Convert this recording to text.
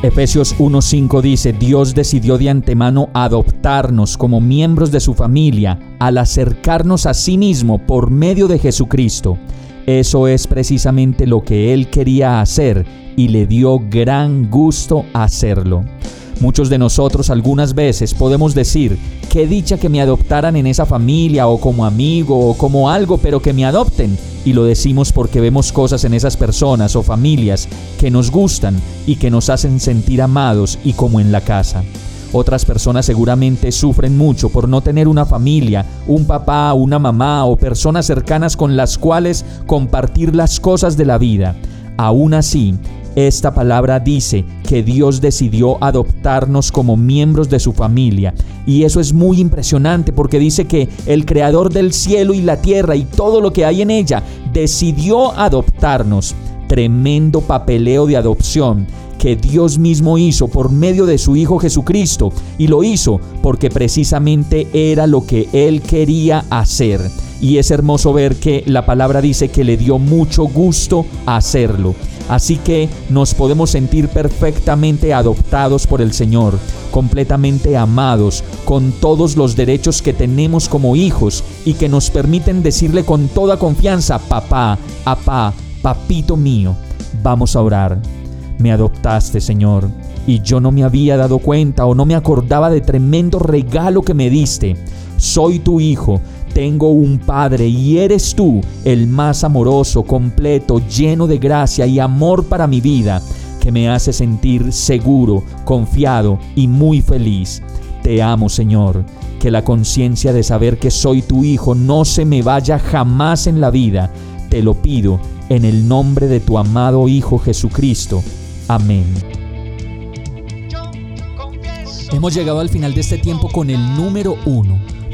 Efesios 1.5 dice, Dios decidió de antemano adoptarnos como miembros de su familia al acercarnos a sí mismo por medio de Jesucristo. Eso es precisamente lo que Él quería hacer y le dio gran gusto hacerlo. Muchos de nosotros algunas veces podemos decir, qué dicha que me adoptaran en esa familia o como amigo o como algo, pero que me adopten y lo decimos porque vemos cosas en esas personas o familias que nos gustan y que nos hacen sentir amados y como en la casa. Otras personas seguramente sufren mucho por no tener una familia, un papá, una mamá o personas cercanas con las cuales compartir las cosas de la vida. Aún así, esta palabra dice que Dios decidió adoptarnos como miembros de su familia. Y eso es muy impresionante porque dice que el creador del cielo y la tierra y todo lo que hay en ella decidió adoptarnos. Tremendo papeleo de adopción que Dios mismo hizo por medio de su Hijo Jesucristo. Y lo hizo porque precisamente era lo que Él quería hacer. Y es hermoso ver que la palabra dice que le dio mucho gusto hacerlo. Así que nos podemos sentir perfectamente adoptados por el Señor, completamente amados, con todos los derechos que tenemos como hijos y que nos permiten decirle con toda confianza, papá, apá, papito mío. Vamos a orar. Me adoptaste, Señor, y yo no me había dado cuenta o no me acordaba de tremendo regalo que me diste. Soy tu hijo tengo un Padre y eres tú el más amoroso, completo, lleno de gracia y amor para mi vida, que me hace sentir seguro, confiado y muy feliz. Te amo, Señor. Que la conciencia de saber que soy tu Hijo no se me vaya jamás en la vida. Te lo pido en el nombre de tu amado Hijo Jesucristo. Amén. Hemos llegado al final de este tiempo con el número uno